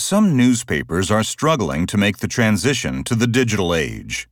Some newspapers are struggling to make the transition to the digital age.